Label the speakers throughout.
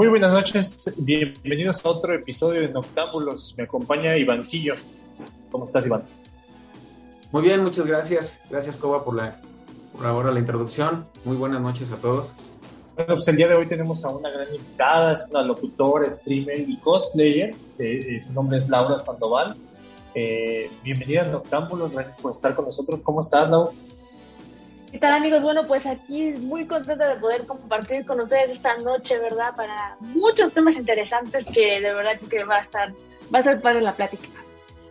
Speaker 1: Muy buenas noches, bienvenidos a otro episodio de Noctámbulos. Me acompaña Ivancillo. ¿Cómo estás, Iván?
Speaker 2: Muy bien, muchas gracias. Gracias, Coba, por la, por ahora la introducción. Muy buenas noches a todos.
Speaker 1: Bueno, pues el día de hoy tenemos a una gran invitada, es una locutora, streamer y cosplayer. Eh, eh, su nombre es Laura Sandoval. Eh, bienvenida a Noctámbulos, gracias por estar con nosotros. ¿Cómo estás, Laura?
Speaker 3: ¿Qué tal amigos? Bueno, pues aquí muy contenta de poder compartir con ustedes esta noche, ¿verdad? Para muchos temas interesantes que de verdad que va a estar, va a ser padre la plática.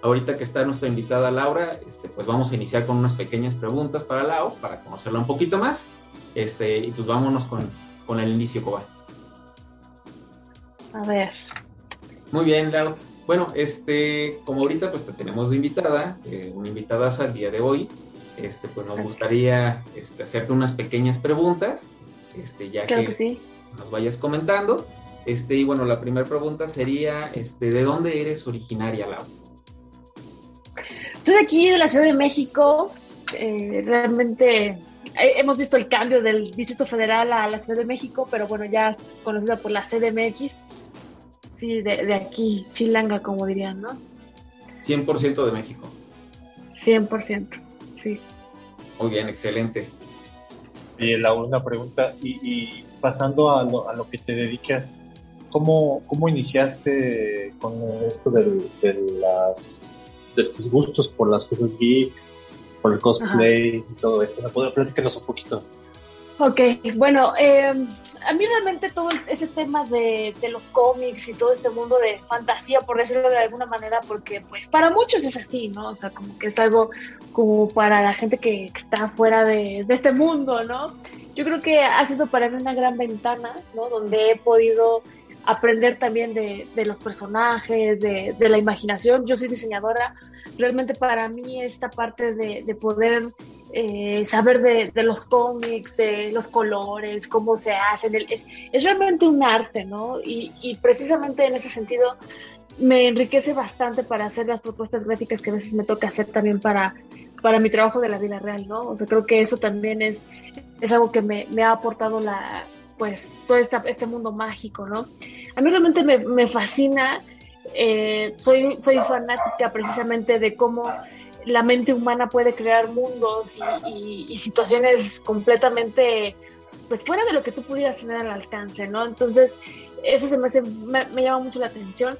Speaker 2: Ahorita que está nuestra invitada Laura, este, pues vamos a iniciar con unas pequeñas preguntas para Lau, para conocerla un poquito más. Este, y pues vámonos con, con el inicio, Cobal.
Speaker 3: A ver.
Speaker 2: Muy bien, Lau. Bueno, este, como ahorita pues te tenemos de invitada, eh, una invitada al día de hoy, este, pues nos gustaría este, hacerte unas pequeñas preguntas, este, ya que, nos vayas comentando. Este, y bueno, la primera pregunta sería, este, ¿de dónde eres originaria, Lau?
Speaker 3: Soy de aquí, de la Ciudad de México. Eh, realmente hemos visto el cambio del Distrito Federal a la Ciudad de México, pero bueno, ya conocida por la CDMX. Sí, de, de aquí, Chilanga, como dirían, ¿no?
Speaker 2: 100% de México.
Speaker 3: 100%, sí.
Speaker 2: Muy bien, excelente.
Speaker 1: Y la una pregunta, y, pasando a lo, a lo, que te dedicas, ¿cómo, cómo iniciaste con esto de, de las de tus gustos por las cosas geek, por el cosplay y todo eso. ¿Me puedo platicarnos un poquito?
Speaker 3: Ok, bueno, eh, a mí realmente todo ese tema de, los cómics y todo este mundo de fantasía, por decirlo de alguna manera, porque pues para muchos es así, ¿no? O sea, como que es algo como para la gente que, está fuera de, este mundo, ¿no? Yo creo que ha sido para mí una gran ventana, ¿no? Donde he podido aprender también de, de los personajes, de, la imaginación. Yo soy diseñadora, realmente para mí esta parte de poder eh, saber de, los cómics, de los colores, cómo se hacen, es, es realmente un arte, ¿no? Y, y, precisamente en ese sentido me enriquece bastante para hacer las propuestas gráficas que a veces me toca hacer también para, para mi trabajo de la vida real, ¿no? O sea, creo que eso también es, es algo que me, me ha aportado la, pues todo esta, este mundo mágico, ¿no? A mí realmente me, me fascina, eh, soy, soy fanática precisamente de cómo la mente humana puede crear mundos y, situaciones completamente, pues fuera de lo que tú pudieras tener al alcance, ¿no? Entonces, eso se me, hace, me, llama mucho la atención.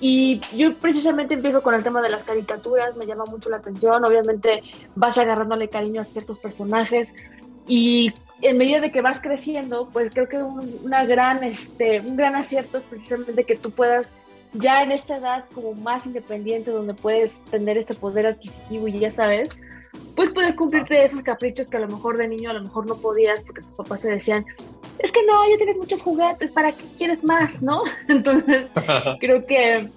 Speaker 3: Y yo precisamente empiezo con el tema de las caricaturas, me llama mucho la atención, obviamente vas agarrándole cariño a ciertos personajes y en medida de que vas creciendo, pues creo que un, una gran, este, un gran acierto es precisamente que tú puedas ya en esta edad como más independiente, donde puedes tener este poder adquisitivo y ya sabes, pues puedes cumplirte esos caprichos que a lo mejor de niño a lo mejor no podías porque tus papás te decían, es que no, ya tienes muchos juguetes, ¿para qué quieres más? ¿No? Entonces, creo que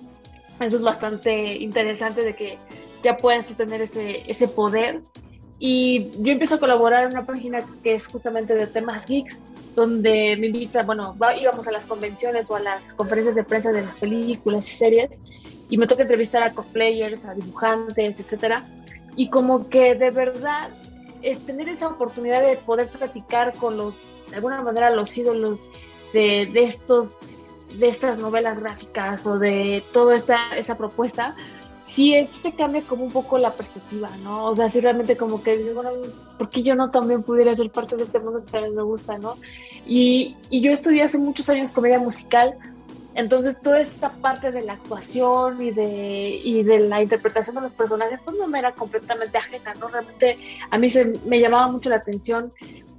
Speaker 3: eso es bastante interesante de que ya puedas tener ese, ese poder y yo empiezo a colaborar en una página que es justamente de temas geeks, donde me invita, bueno, íbamos a las convenciones o a las conferencias de prensa de las películas y series, y me toca entrevistar a cosplayers, a dibujantes, etcétera. Y como que de verdad es tener esa oportunidad de poder platicar con los, de alguna manera, los ídolos de, de estos de estas novelas gráficas o de toda esta esa propuesta, sí te cambia como un poco la perspectiva, ¿no? O sea, sí realmente como que dices, bueno, ¿por qué yo no también pudiera ser parte de este mundo si también me gusta, ¿no? Y, y yo estudié hace muchos años comedia musical, entonces toda esta parte de la actuación y de, y de la interpretación de los personajes, pues no me era completamente ajena, ¿no? Realmente a mí se me llamaba mucho la atención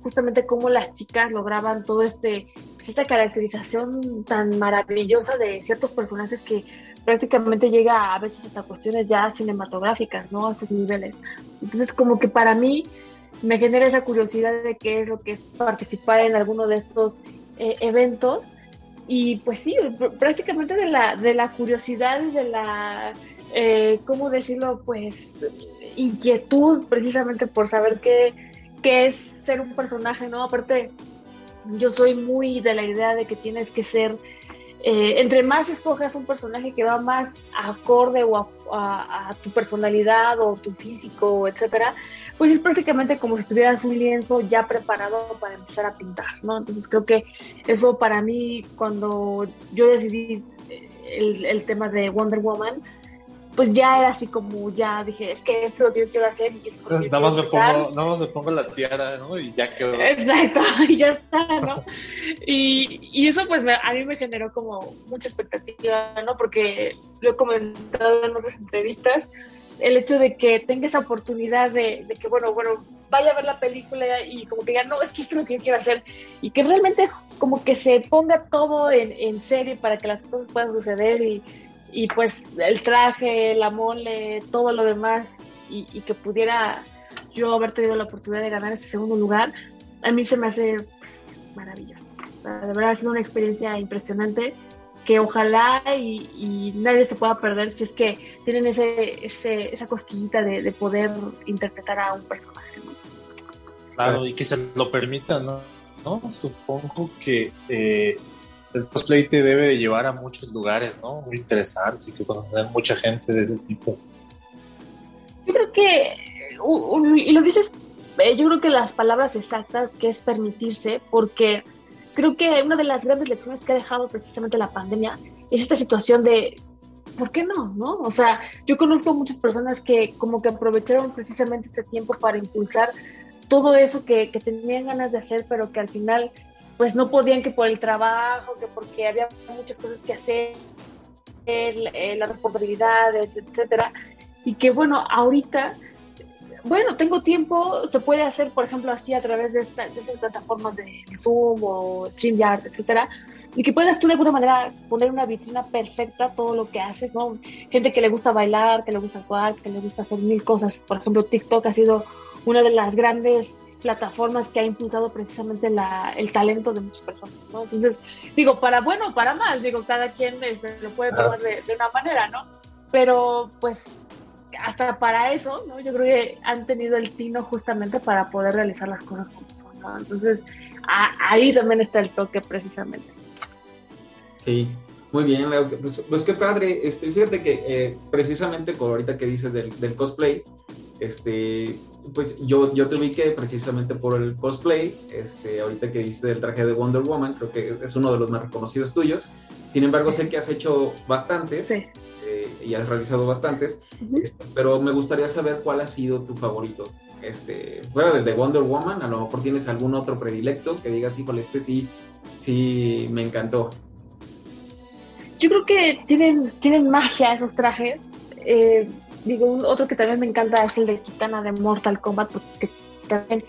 Speaker 3: justamente cómo las chicas lograban todo este, pues esta caracterización tan maravillosa de ciertos personajes que prácticamente llega a veces hasta cuestiones ya cinematográficas, ¿no? A esos niveles. Entonces, como que para mí me genera esa curiosidad de qué es lo que es participar en alguno de estos eh, eventos. Y pues sí, prácticamente de la, de la curiosidad y de la, eh, ¿cómo decirlo? Pues inquietud precisamente por saber qué, qué es ser un personaje, ¿no? Aparte, yo soy muy de la idea de que tienes que ser eh, entre más escojas un personaje que va más acorde o a, tu personalidad o tu físico, etcétera, pues es prácticamente como si tuvieras un lienzo ya preparado para empezar a pintar, ¿no? Entonces creo que eso para mí, cuando yo decidí el, el tema de Wonder Woman, pues ya era así como, ya dije, es que esto es lo que yo quiero hacer y es
Speaker 1: nada, más me pongo, nada más me pongo la tiara, ¿no? Y ya quedó.
Speaker 3: Exacto, y ya está, ¿no? Y, y eso pues a mí me generó como mucha expectativa, ¿no? Porque lo he comentado en otras entrevistas, el hecho de que tenga esa oportunidad de, de, que, bueno, bueno, vaya a ver la película y como que diga, no, es que esto es lo que yo quiero hacer, y que realmente como que se ponga todo en, en serie para que las cosas puedan suceder y y pues el traje, la mole, todo lo demás, y, que pudiera yo haber tenido la oportunidad de ganar ese segundo lugar, a mí se me hace pues, maravilloso. De verdad ha sido una experiencia impresionante que ojalá y, nadie se pueda perder si es que tienen ese, ese esa cosquillita de, poder interpretar a un personaje.
Speaker 1: Claro, y que se lo permitan, ¿no? ¿No? Supongo que eh, el cosplay te debe de llevar a muchos lugares, ¿no? Muy interesantes y que conocer mucha gente de ese tipo.
Speaker 3: Yo creo que, y lo dices, eh, yo creo que las palabras exactas que es permitirse, porque creo que una de las grandes lecciones que ha dejado precisamente la pandemia es esta situación de, ¿por qué no? ¿no? O sea, yo conozco muchas personas que como que aprovecharon precisamente este tiempo para impulsar todo eso que, que tenían ganas de hacer, pero que al final pues no podían que por el trabajo, que porque había muchas cosas que hacer, eh, las responsabilidades, etcétera. Y que bueno, ahorita, bueno, tengo tiempo, se puede hacer, por ejemplo, así a través de, estas plataformas de Zoom o StreamYard, etcétera, y que puedas tú de alguna manera poner una vitrina perfecta todo lo que haces, ¿no? Gente que le gusta bailar, que le gusta actuar, que le gusta hacer mil cosas. Por ejemplo, TikTok ha sido una de las grandes plataformas que ha impulsado precisamente la, el talento de muchas personas, ¿no? Entonces, digo, para bueno o para mal, digo, cada quien se lo puede tomar de, una manera, ¿no? Pero, pues, hasta para eso, ¿no? Yo creo que han tenido el tino justamente para poder realizar las cosas como son, ¿no? Entonces, ahí también está el toque precisamente.
Speaker 2: Sí, muy bien, pues, pues, qué padre, este, fíjate que eh, precisamente con ahorita que dices del, del cosplay, este, pues yo, yo te ubiqué precisamente por el cosplay, este, ahorita que dices el traje de Wonder Woman, creo que es uno de los más reconocidos tuyos. Sin embargo, sé que has hecho bastantes eh, y has realizado bastantes, este, pero me gustaría saber cuál ha sido tu favorito. Este, fuera del de Wonder Woman, a lo mejor tienes algún otro predilecto que digas, híjole, este sí, sí me encantó.
Speaker 3: Yo creo que tienen, tienen magia esos trajes. Eh, digo, otro que también me encanta es el de Kitana de Mortal Kombat, porque también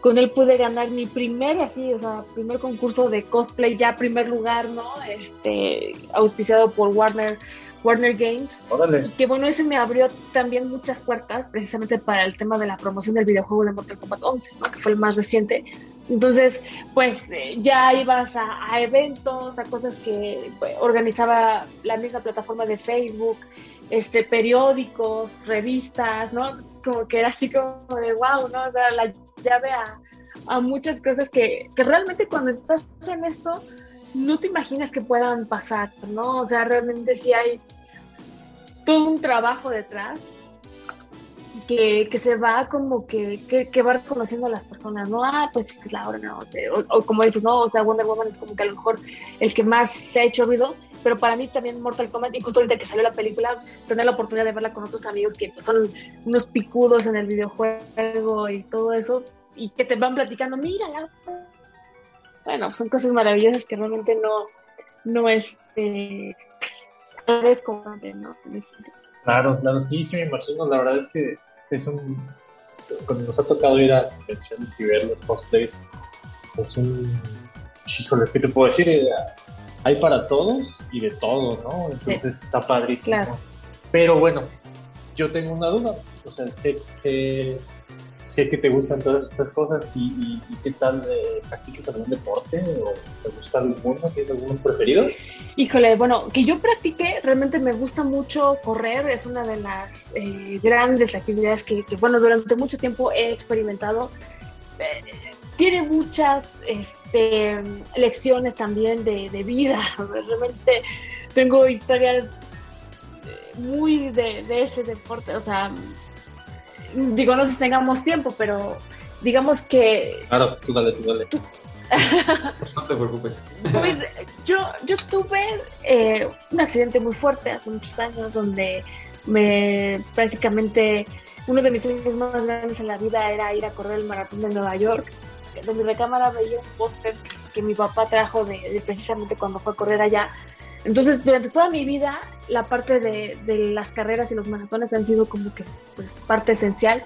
Speaker 3: con él pude ganar mi primer, así, o sea, primer concurso de cosplay, ya primer lugar, ¿no? Este, auspiciado por Warner, Warner Games.
Speaker 1: Órale.
Speaker 3: Y que bueno, ese me abrió también muchas puertas, precisamente para el tema de la promoción del videojuego de Mortal Kombat 11, ¿no? Que fue el más reciente. Entonces, pues ya ibas a, a eventos, a cosas que pues, organizaba la misma plataforma de Facebook, este, periódicos, revistas, ¿no? Como que era así como de wow, ¿no? O sea, la llave a, a muchas cosas que, que, realmente cuando estás en esto no te imaginas que puedan pasar, ¿no? O sea, realmente sí hay todo un trabajo detrás que, que se va como que, que, que, va reconociendo a las personas, ¿no? Ah, pues es la hora, no, o, o, como dices, no, o sea, Wonder Woman es como que a lo mejor el que más se ha hecho ruido, pero para mí también Mortal Kombat, y justo ahorita que salió la película, tener la oportunidad de verla con otros amigos que pues, son unos picudos en el videojuego y todo eso, y que te van platicando, mírala. Bueno, son cosas maravillosas que realmente no, no es, eh, es como ¿no?
Speaker 1: Claro, claro, sí, sí me imagino, la verdad es que es un, cuando nos ha tocado ir a convenciones y ver los cosplays, es un, híjole, que te puedo decir, hay para todos y de todo, ¿no? Entonces está padrísimo. Pero bueno, yo tengo una duda. O sea, sé, sé, que te gustan todas estas cosas y, qué tal, eh, ¿practicas algún deporte o te gusta alguno? ¿Tienes alguno preferido?
Speaker 3: Híjole, bueno, que yo practique, realmente me gusta mucho correr, es una de las eh, grandes actividades que, bueno, durante mucho tiempo he experimentado. Eh, tiene muchas este, lecciones también de, vida. Realmente tengo historias eh, muy de, ese deporte. O sea, digo, no sé si tengamos tiempo, pero digamos que...
Speaker 1: Claro, tú dale, tú dale.
Speaker 2: no te preocupes.
Speaker 3: Pues yo, yo tuve eh, un accidente muy fuerte hace muchos años donde me prácticamente uno de mis sueños más grandes en la vida era ir a correr el maratón de Nueva York. De mi recámara veía un póster que mi papá trajo de, precisamente cuando fue a correr allá. Entonces, durante toda mi vida, la parte de, las carreras y los maratones han sido como que pues, parte esencial.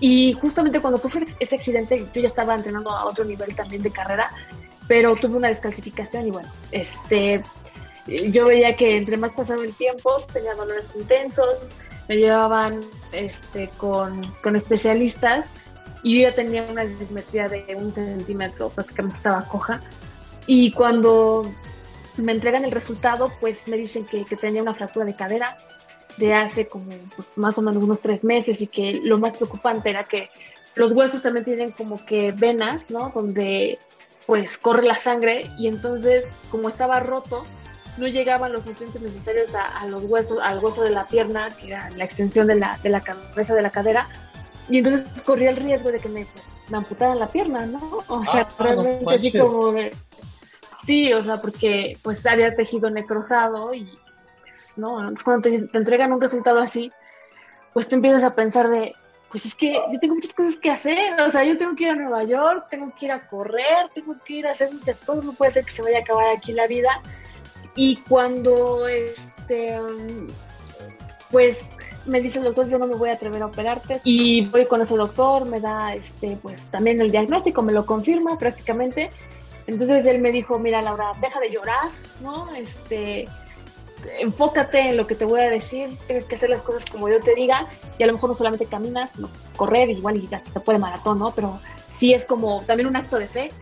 Speaker 3: Y justamente cuando sufrí ese accidente, yo ya estaba entrenando a otro nivel también de carrera, pero tuve una descalcificación y bueno, este, yo veía que entre más pasaba el tiempo, tenía dolores intensos, me llevaban este, con, con especialistas y yo ya tenía una dismetría de un centímetro, prácticamente estaba coja. Y cuando me entregan el resultado, pues me dicen que, que tenía una fractura de cadera de hace como pues, más o menos unos tres meses y que lo más preocupante era que los huesos también tienen como que venas, ¿no? Donde pues corre la sangre y entonces como estaba roto, no llegaban los nutrientes necesarios a, los huesos, al hueso de la pierna, que era la extensión de la, de la cabeza de la cadera, y entonces corría el riesgo de que me, pues, me amputaran la pierna, ¿no? O sea, ah, realmente así como Sí, o sea, porque pues había tejido necrosado y pues, ¿no? Entonces cuando te, te entregan un resultado así, pues tú empiezas a pensar de, pues es que yo tengo muchas cosas que hacer, o sea, yo tengo que ir a Nueva York, tengo que ir a correr, tengo que ir a hacer muchas cosas, no puede ser que se vaya a acabar aquí la vida y cuando este, pues me dice el doctor, yo no me voy a atrever a operarte. Y voy con ese doctor, me da este, pues también el diagnóstico, me lo confirma prácticamente. Entonces él me dijo, mira Laura, deja de llorar, ¿no? Este, enfócate en lo que te voy a decir, tienes que hacer las cosas como yo te diga, y a lo mejor no solamente caminas, sino correr, igual y ya se puede maratón, ¿no? Pero sí es como también un acto de fe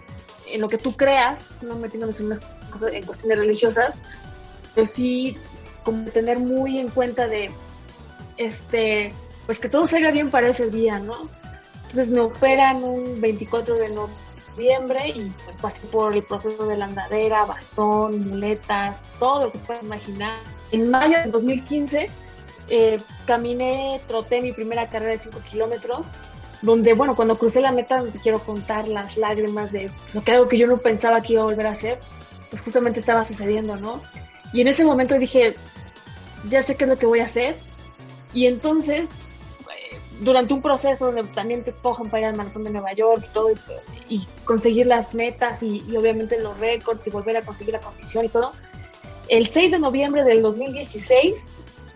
Speaker 3: en lo que tú creas, no metiéndonos en unas en cuestiones religiosas, pero sí como tener muy en cuenta de, este, pues que todo salga bien para ese día, ¿no? Entonces me operan un 24 de noviembre y pues pasé por el proceso de la andadera, bastón, muletas, todo lo que puedas imaginar. En mayo de 2015 eh, caminé, troté mi primera carrera de 5 kilómetros, donde, bueno, cuando crucé la meta, te quiero contar las lágrimas de lo que algo que yo no pensaba que iba a volver a hacer, pues justamente estaba sucediendo, ¿no? Y en ese momento dije, ya sé qué es lo que voy a hacer. Y entonces, eh, durante un proceso donde también te escojan para ir al maratón de Nueva York y todo, y, conseguir las metas y, obviamente los récords y volver a conseguir la condición y todo, el 6 de noviembre del 2016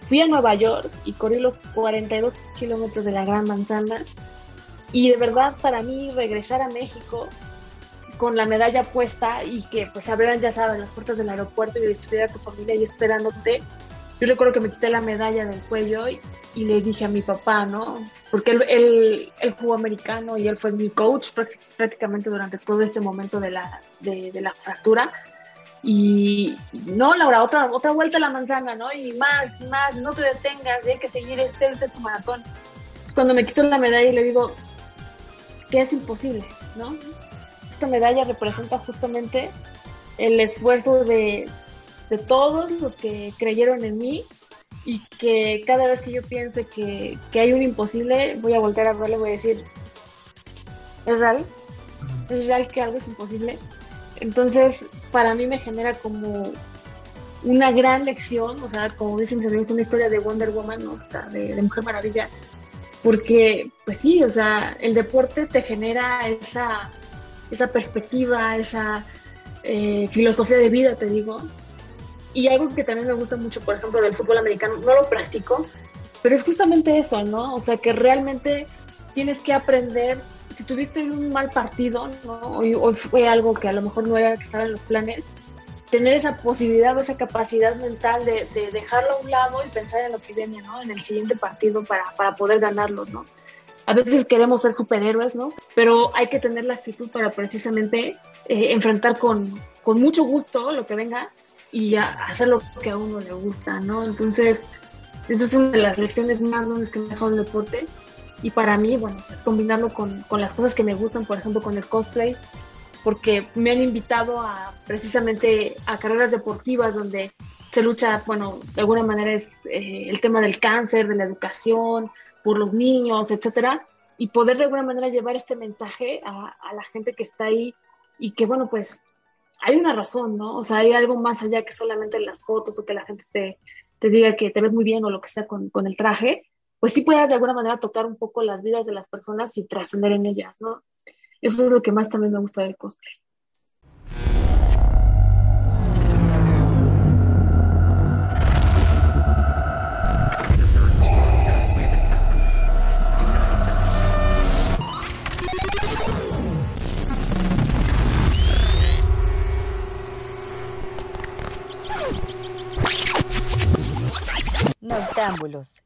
Speaker 3: fui a Nueva York y corrí los 42 kilómetros de la Gran Manzana. Y de verdad, para mí, regresar a México con la medalla puesta y que pues abrieran, ya sabes, las puertas del aeropuerto y estuviera tu familia ahí esperándote. Yo recuerdo que me quité la medalla del cuello y, le dije a mi papá, ¿no? Porque él, él, él, jugó americano y él fue mi coach prácticamente durante todo ese momento de la, de, la fractura. Y no, Laura, otra, otra vuelta a la manzana, ¿no? Y más, más, no te detengas, hay que seguir este, este es tu maratón. Es cuando me quito la medalla y le digo que es imposible, ¿no? esta medalla representa justamente el esfuerzo de, todos los que creyeron en mí y que cada vez que yo piense que, hay un imposible, voy a volver a verle y voy a decir, ¿es real? ¿Es real que algo es imposible? Entonces, para mí me genera como una gran lección, o sea, como dicen, es una historia de Wonder Woman, ¿no? de, de Mujer Maravilla, porque, pues sí, o sea, el deporte te genera esa esa perspectiva, esa eh, filosofía de vida, te digo. Y algo que también me gusta mucho, por ejemplo, del fútbol americano, no lo practico, pero es justamente eso, ¿no? O sea, que realmente tienes que aprender, si tuviste un mal partido, ¿no? Hoy, fue algo que a lo mejor no era que estaba en los planes, tener esa posibilidad, esa capacidad mental de, de, dejarlo a un lado y pensar en lo que viene, ¿no? En el siguiente partido para, para poder ganarlo, ¿no? a veces queremos ser superhéroes, ¿no? Pero hay que tener la actitud para precisamente eh, enfrentar con, con, mucho gusto lo que venga y hacer lo que a uno le gusta, ¿no? Entonces, esa es una de las lecciones más grandes que me ha dejado el deporte y para mí, bueno, pues combinarlo con, con las cosas que me gustan, por ejemplo, con el cosplay, porque me han invitado a precisamente a carreras deportivas donde se lucha, bueno, de alguna manera es eh, el tema del cáncer, de la educación, por los niños, etcétera, y poder de alguna manera llevar este mensaje a, a, la gente que está ahí y que, bueno, pues hay una razón, ¿no? O sea, hay algo más allá que solamente las fotos o que la gente te, te diga que te ves muy bien o lo que sea con, con el traje, pues sí puedas de alguna manera tocar un poco las vidas de las personas y trascender en ellas, ¿no? Eso es lo que más también me gusta del cosplay.
Speaker 4: Noctámbulos.